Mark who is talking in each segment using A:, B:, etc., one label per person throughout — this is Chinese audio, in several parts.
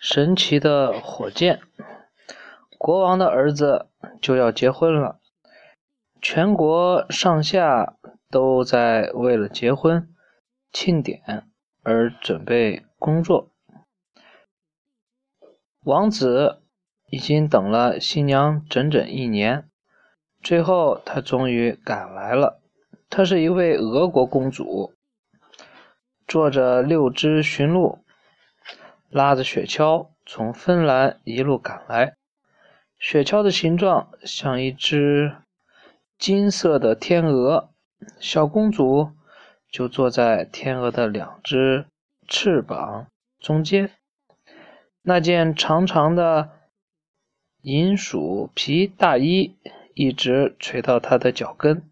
A: 神奇的火箭，国王的儿子就要结婚了，全国上下都在为了结婚庆典而准备工作。王子已经等了新娘整整一年，最后他终于赶来了。她是一位俄国公主，坐着六只驯鹿。拉着雪橇从芬兰一路赶来，雪橇的形状像一只金色的天鹅，小公主就坐在天鹅的两只翅膀中间。那件长长的银鼠皮大衣一直垂到她的脚跟，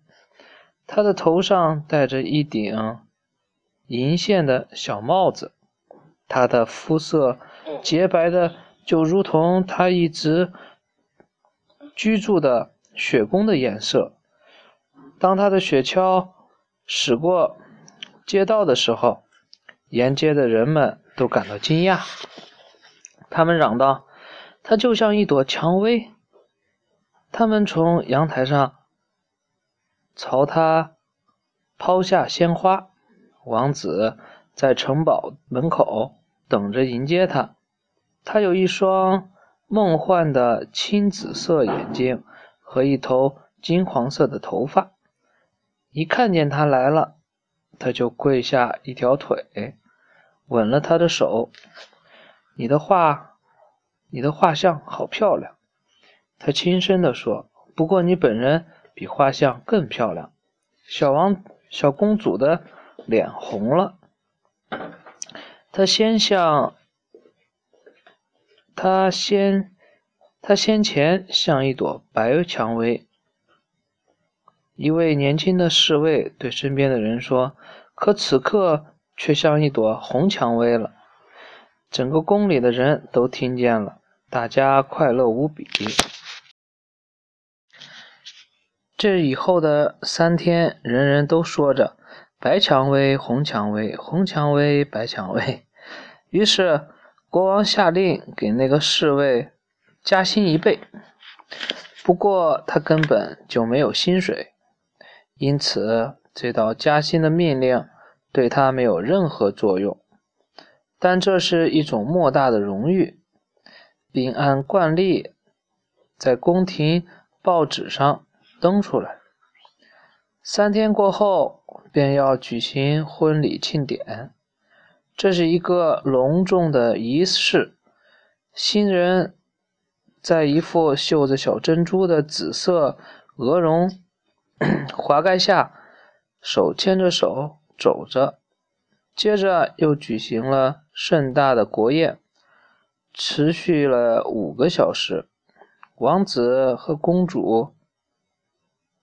A: 她的头上戴着一顶银线的小帽子。她的肤色洁白的，就如同她一直居住的雪宫的颜色。当她的雪橇驶过街道的时候，沿街的人们都感到惊讶。他们嚷道：“她就像一朵蔷薇。”他们从阳台上朝他抛下鲜花。王子。在城堡门口等着迎接他。他有一双梦幻的青紫色眼睛和一头金黄色的头发。一看见他来了，他就跪下一条腿，吻了他的手。你的画，你的画像好漂亮，他轻声地说。不过你本人比画像更漂亮。小王，小公主的脸红了。他先像，他先，他先前像一朵白蔷薇。一位年轻的侍卫对身边的人说：“可此刻却像一朵红蔷薇了。”整个宫里的人都听见了，大家快乐无比。这以后的三天，人人都说着：“白蔷薇，红蔷薇，红蔷薇，白蔷薇。”于是，国王下令给那个侍卫加薪一倍。不过，他根本就没有薪水，因此这道加薪的命令对他没有任何作用。但这是一种莫大的荣誉，并按惯例在宫廷报纸上登出来。三天过后，便要举行婚礼庆典。这是一个隆重的仪式，新人在一副绣着小珍珠的紫色鹅绒 华盖下，手牵着手走着。接着又举行了盛大的国宴，持续了五个小时。王子和公主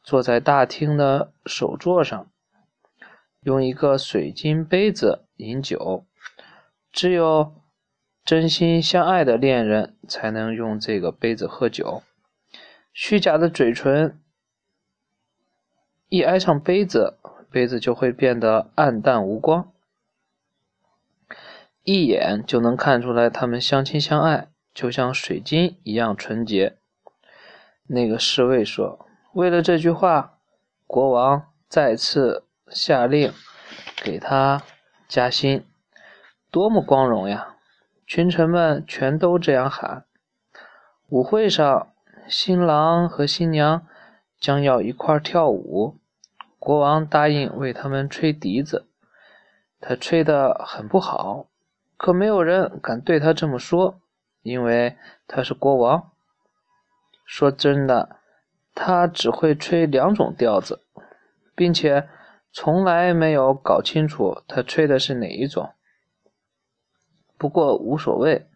A: 坐在大厅的首座上。用一个水晶杯子饮酒，只有真心相爱的恋人才能用这个杯子喝酒。虚假的嘴唇一挨上杯子，杯子就会变得暗淡无光，一眼就能看出来他们相亲相爱，就像水晶一样纯洁。那个侍卫说：“为了这句话，国王再次。”下令给他加薪，多么光荣呀！群臣们全都这样喊。舞会上，新郎和新娘将要一块跳舞，国王答应为他们吹笛子。他吹得很不好，可没有人敢对他这么说，因为他是国王。说真的，他只会吹两种调子，并且。从来没有搞清楚他吹的是哪一种。不过无所谓，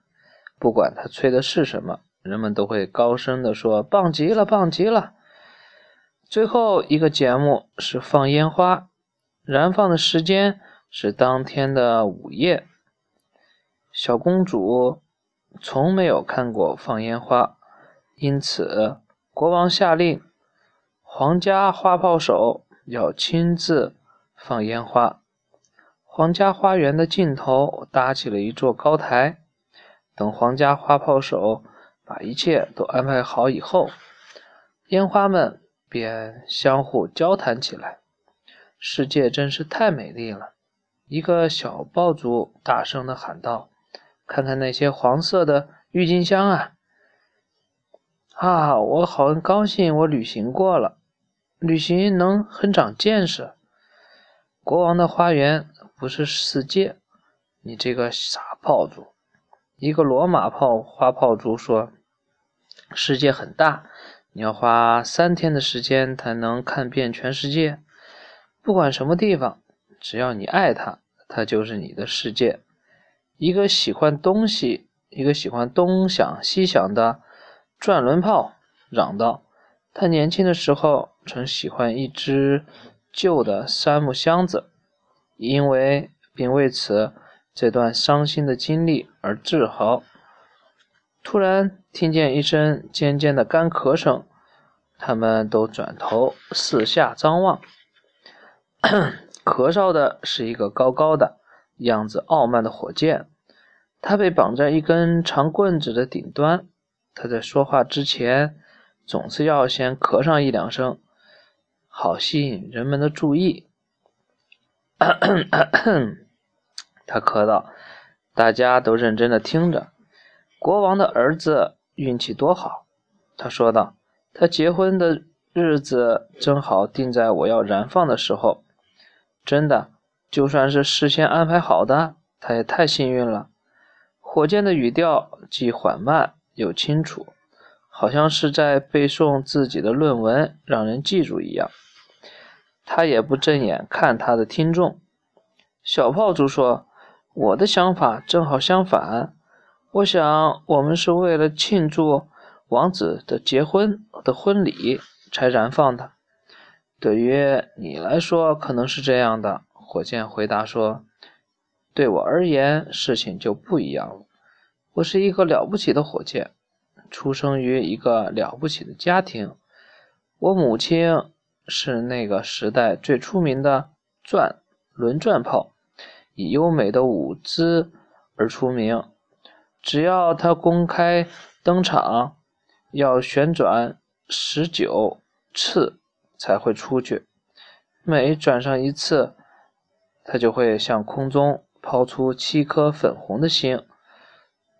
A: 不管他吹的是什么，人们都会高声地说：“棒极了，棒极了！”最后一个节目是放烟花，燃放的时间是当天的午夜。小公主从没有看过放烟花，因此国王下令，皇家花炮手。要亲自放烟花。皇家花园的尽头搭起了一座高台，等皇家花炮手把一切都安排好以后，烟花们便相互交谈起来。世界真是太美丽了！一个小爆竹大声地喊道：“看看那些黄色的郁金香啊！啊，我好高兴，我旅行过了，旅行能很长见识。国王的花园不是世界，你这个傻炮竹！”一个罗马炮花炮竹说：“世界很大，你要花三天的时间才能看遍全世界。不管什么地方，只要你爱它，它就是你的世界。”一个喜欢东西，一个喜欢东想西想的转轮炮嚷道：“他年轻的时候曾喜欢一只旧的杉木箱子，因为并为此。”这段伤心的经历而自豪。突然听见一声尖尖的干咳声，他们都转头四下张望。咳嗽的是一个高高的、样子傲慢的火箭，他被绑在一根长棍子的顶端。他在说话之前总是要先咳上一两声，好吸引人们的注意。咳咳咳他咳道：“大家都认真的听着。国王的儿子运气多好。”他说道：“他结婚的日子正好定在我要燃放的时候。真的，就算是事先安排好的，他也太幸运了。”火箭的语调既缓慢又清楚，好像是在背诵自己的论文，让人记住一样。他也不正眼看他的听众。小炮竹说。我的想法正好相反，我想我们是为了庆祝王子的结婚的婚礼才燃放的。对于你来说可能是这样的，火箭回答说：“对我而言，事情就不一样了。我是一个了不起的火箭，出生于一个了不起的家庭。我母亲是那个时代最出名的转轮转炮。”以优美的舞姿而出名。只要他公开登场，要旋转十九次才会出去。每转上一次，他就会向空中抛出七颗粉红的星。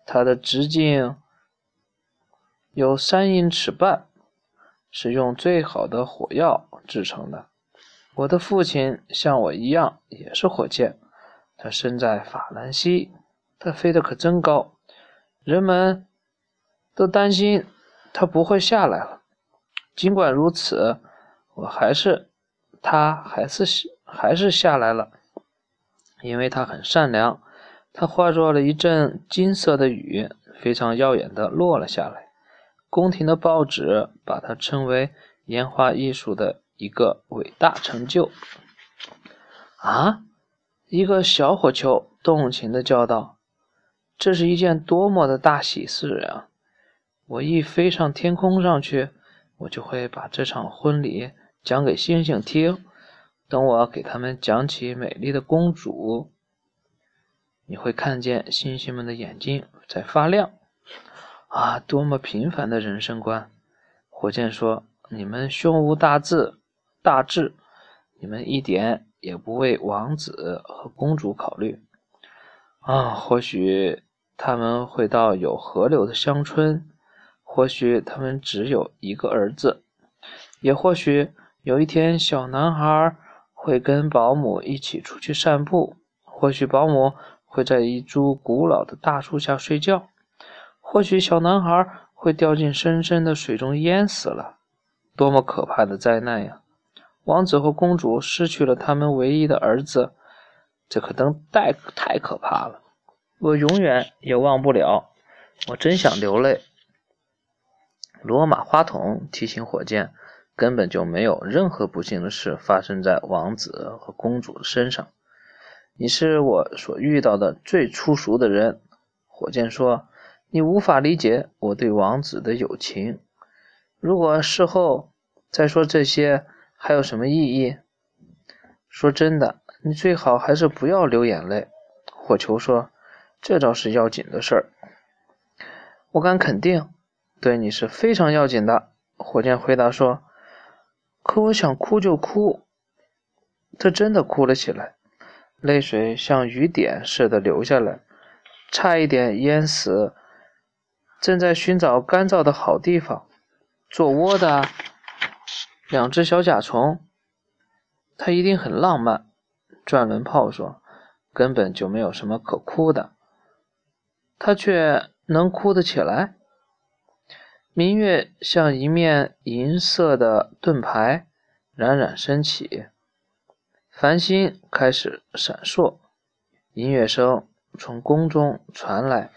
A: 它的直径有三英尺半，是用最好的火药制成的。我的父亲像我一样，也是火箭。他身在法兰西，他飞得可真高，人们都担心他不会下来了。尽管如此，我还是他还是还是下来了，因为他很善良。他化作了一阵金色的雨，非常耀眼的落了下来。宫廷的报纸把它称为烟花艺术的一个伟大成就。啊！一个小火球动情地叫道：“这是一件多么的大喜事啊！我一飞上天空上去，我就会把这场婚礼讲给星星听。等我给他们讲起美丽的公主，你会看见星星们的眼睛在发亮。啊，多么平凡的人生观！”火箭说：“你们胸无大志，大志，你们一点。”也不为王子和公主考虑啊！或许他们会到有河流的乡村，或许他们只有一个儿子，也或许有一天小男孩会跟保姆一起出去散步，或许保姆会在一株古老的大树下睡觉，或许小男孩会掉进深深的水中淹死了。多么可怕的灾难呀！王子和公主失去了他们唯一的儿子，这可能太太可怕了。我永远也忘不了，我真想流泪。罗马花筒提醒火箭，根本就没有任何不幸的事发生在王子和公主身上。你是我所遇到的最粗俗的人，火箭说。你无法理解我对王子的友情。如果事后再说这些。还有什么意义？说真的，你最好还是不要流眼泪。火球说：“这倒是要紧的事儿。”我敢肯定，对你是非常要紧的。火箭回答说：“可我想哭就哭。”他真的哭了起来，泪水像雨点似的流下来，差一点淹死正在寻找干燥的好地方做窝的两只小甲虫。他一定很浪漫。转轮炮说：“根本就没有什么可哭的。”他却。能哭得起来？明月像一面银色的盾牌，冉冉升起，繁星开始闪烁，音乐声从宫中传来，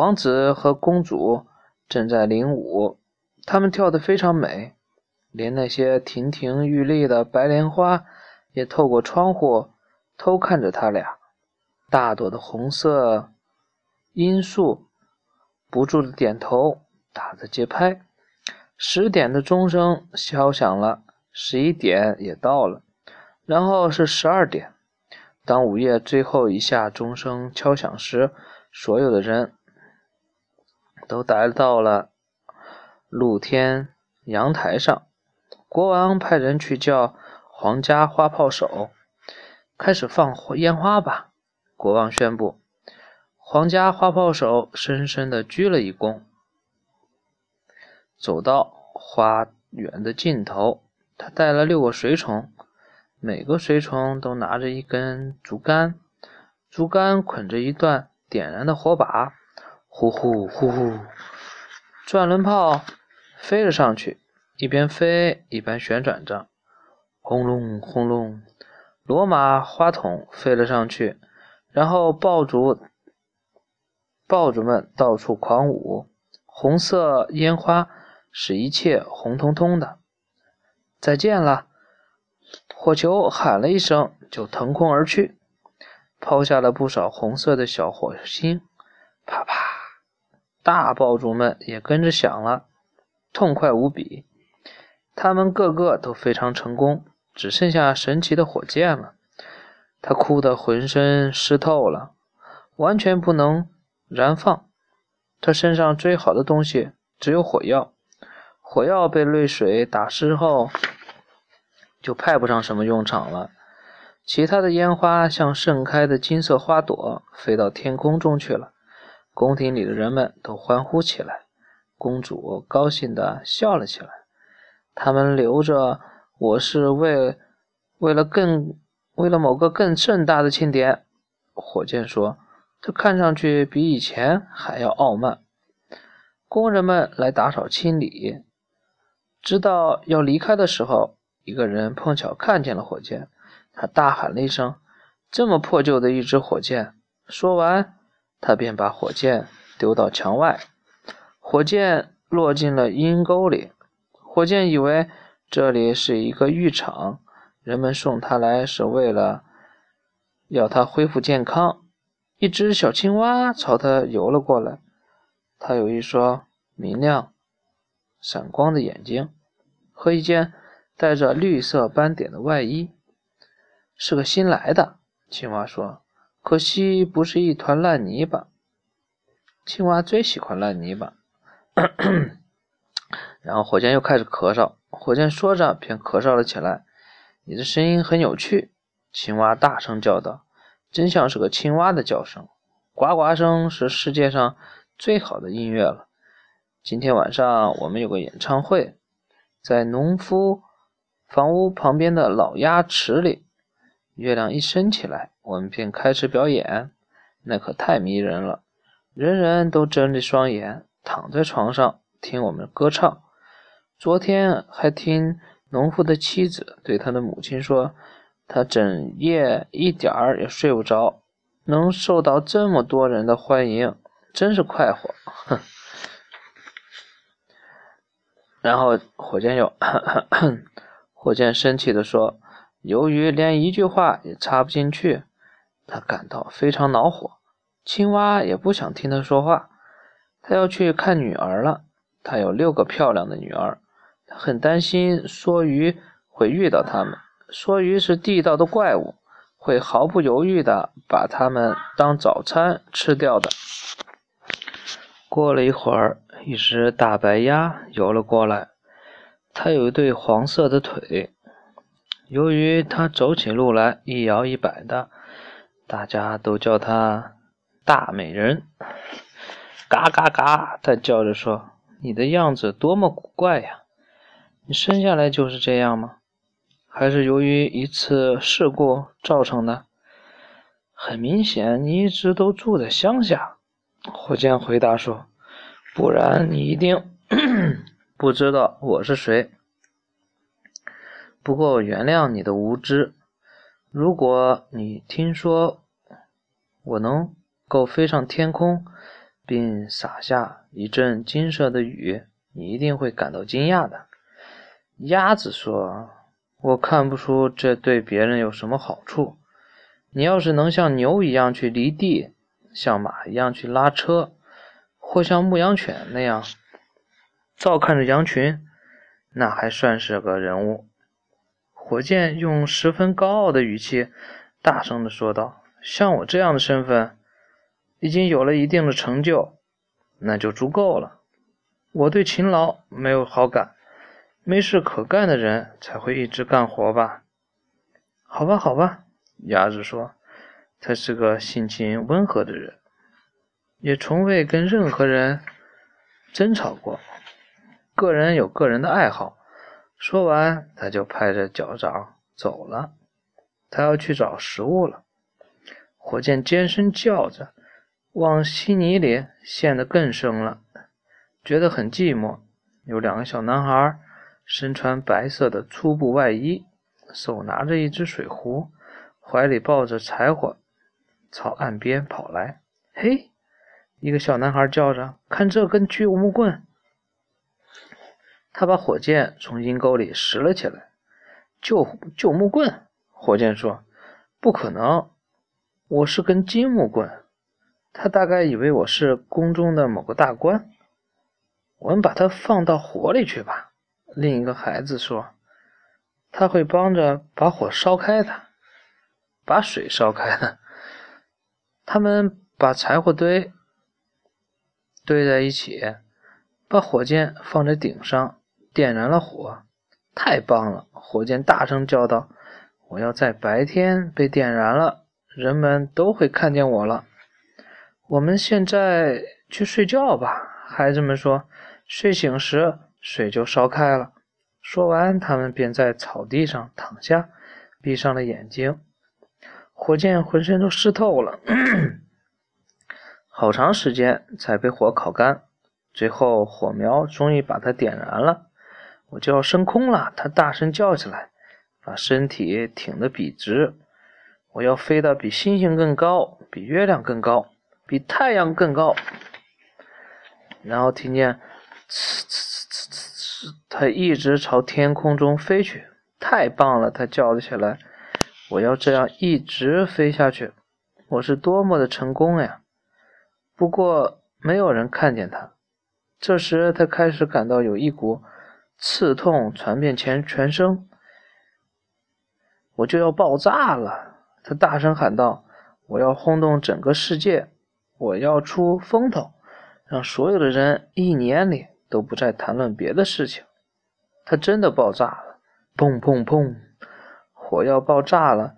A: 王子和公主正在领舞，他们跳得非常美，连那些亭亭玉立的白莲花也透过窗户偷看着他俩。大朵的红色罂粟。不住的点头，打着节拍。十点的钟声敲响了，十一点也到了，然后是十二点。当午夜最后一下钟声敲响时，所有的人都来到了露天阳台上。国王派人去叫皇家花炮手，开始放烟花吧。国王宣布。皇家花炮手深深地鞠了一躬，走到花园的尽头。他带了六个随从，每个随从都拿着一根竹竿，竹竿捆着一段点燃的火把。呼呼呼呼，转轮炮飞了上去，一边飞一边旋转着。轰隆轰隆，罗马花筒飞了上去，然后爆竹。爆竹们到处狂舞，红色烟花使一切红彤彤的。再见了！火球喊了一声，就腾空而去，抛下了不少红色的小火星。啪啪，大爆竹们也跟着响了，痛快无比。他们个个都非常成功，只剩下神奇的火箭了。他哭得浑身湿透了，完全不能。燃放，他身上最好的东西只有火药。火药被泪水打湿后，就派不上什么用场了。其他的烟花像盛开的金色花朵，飞到天空中去了。宫廷里的人们都欢呼起来，公主高兴地笑了起来。他们留着我是为为了更为了某个更盛大的庆典。火箭说。他看上去比以前还要傲慢。工人们来打扫清理，知道要离开的时候，一个人碰巧看见了火箭，他大喊了一声：“这么破旧的一支火箭！”说完，他便把火箭丢到墙外，火箭落进了阴沟里。火箭以为这里是一个浴场，人们送他来是为了要他恢复健康。一只小青蛙朝他游了过来，它有一双明亮、闪光的眼睛和一件带着绿色斑点的外衣，是个新来的。青蛙说：“可惜不是一团烂泥巴。”青蛙最喜欢烂泥巴。然后火箭又开始咳嗽，火箭说着便咳嗽了起来。“你的声音很有趣。”青蛙大声叫道。真像是个青蛙的叫声，呱呱声是世界上最好的音乐了。今天晚上我们有个演唱会，在农夫房屋旁边的老鸭池里。月亮一升起来，我们便开始表演，那可太迷人了。人人都睁着双眼躺在床上听我们歌唱。昨天还听农夫的妻子对他的母亲说。他整夜一点儿也睡不着，能受到这么多人的欢迎，真是快活。哼。然后火箭又，火箭生气地说：“由于连一句话也插不进去，他感到非常恼火。青蛙也不想听他说话，他要去看女儿了。他有六个漂亮的女儿，他很担心梭鱼会遇到他们。”梭鱼是地道的怪物，会毫不犹豫地把他们当早餐吃掉的。过了一会儿，一只大白鸭游了过来。它有一对黄色的腿，由于他走起路来一摇一摆的，大家都叫他大美人。嘎嘎嘎，他叫着说：“你的样子多么古怪呀！你生下来就是这样吗？还是由于一次事故造成的？”很明显，你一直都住在乡下。火箭回答说：“不然你一定。”不知道我是谁，不过原谅你的无知。如果你听说我能够飞上天空，并洒下一阵金色的雨，你一定会感到惊讶的。鸭子说：“我看不出这对别人有什么好处。你要是能像牛一样去犁地，像马一样去拉车，或像牧羊犬那样。”照看着羊群，那还算是个人物。火箭用十分高傲的语气大声地说道：“像我这样的身份，已经有了一定的成就，那就足够了。我对勤劳没有好感，没事可干的人才会一直干活吧？好吧，好吧。”鸭子说：“他是个性情温和的人，也从未跟任何人争吵过。”个人有个人的爱好。说完，他就拍着脚掌走了。他要去找食物了。火箭尖声叫着，往稀泥里陷得更深了，觉得很寂寞。有两个小男孩，身穿白色的粗布外衣，手拿着一只水壶，怀里抱着柴火，朝岸边跑来。嘿，一个小男孩叫着：“看这根巨木棍！”他把火箭从阴沟里拾了起来。旧旧木棍，火箭说：“不可能，我是根金木棍。”他大概以为我是宫中的某个大官。我们把它放到火里去吧。另一个孩子说：“他会帮着把火烧开的，把水烧开的。”他们把柴火堆堆在一起，把火箭放在顶上。点燃了火，太棒了！火箭大声叫道：“我要在白天被点燃了，人们都会看见我了。”我们现在去睡觉吧，孩子们说。睡醒时，水就烧开了。说完，他们便在草地上躺下，闭上了眼睛。火箭浑身都湿透了，好长时间才被火烤干。最后，火苗终于把它点燃了。我就要升空了，他大声叫起来，把身体挺得笔直。我要飞得比星星更高，比月亮更高，比太阳更高。然后听见呲呲呲呲呲，他一直朝天空中飞去。太棒了，他叫了起来。我要这样一直飞下去，我是多么的成功呀！不过没有人看见他。这时他开始感到有一股。刺痛传遍全全身，我就要爆炸了！他大声喊道：“我要轰动整个世界！我要出风头，让所有的人一年里都不再谈论别的事情。”他真的爆炸了！砰砰砰！火要爆炸了，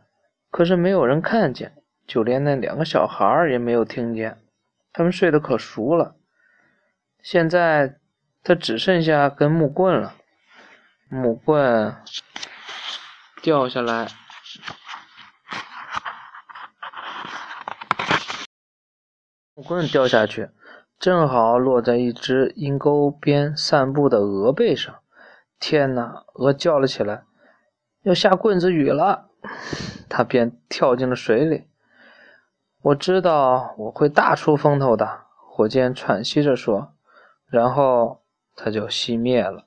A: 可是没有人看见，就连那两个小孩也没有听见，他们睡得可熟了。现在。他只剩下根木棍了，木棍掉下来，木棍掉下去，正好落在一只阴沟边散步的鹅背上。天哪！鹅叫了起来，要下棍子雨了，它便跳进了水里。我知道我会大出风头的，火箭喘息着说，然后。它就熄灭了。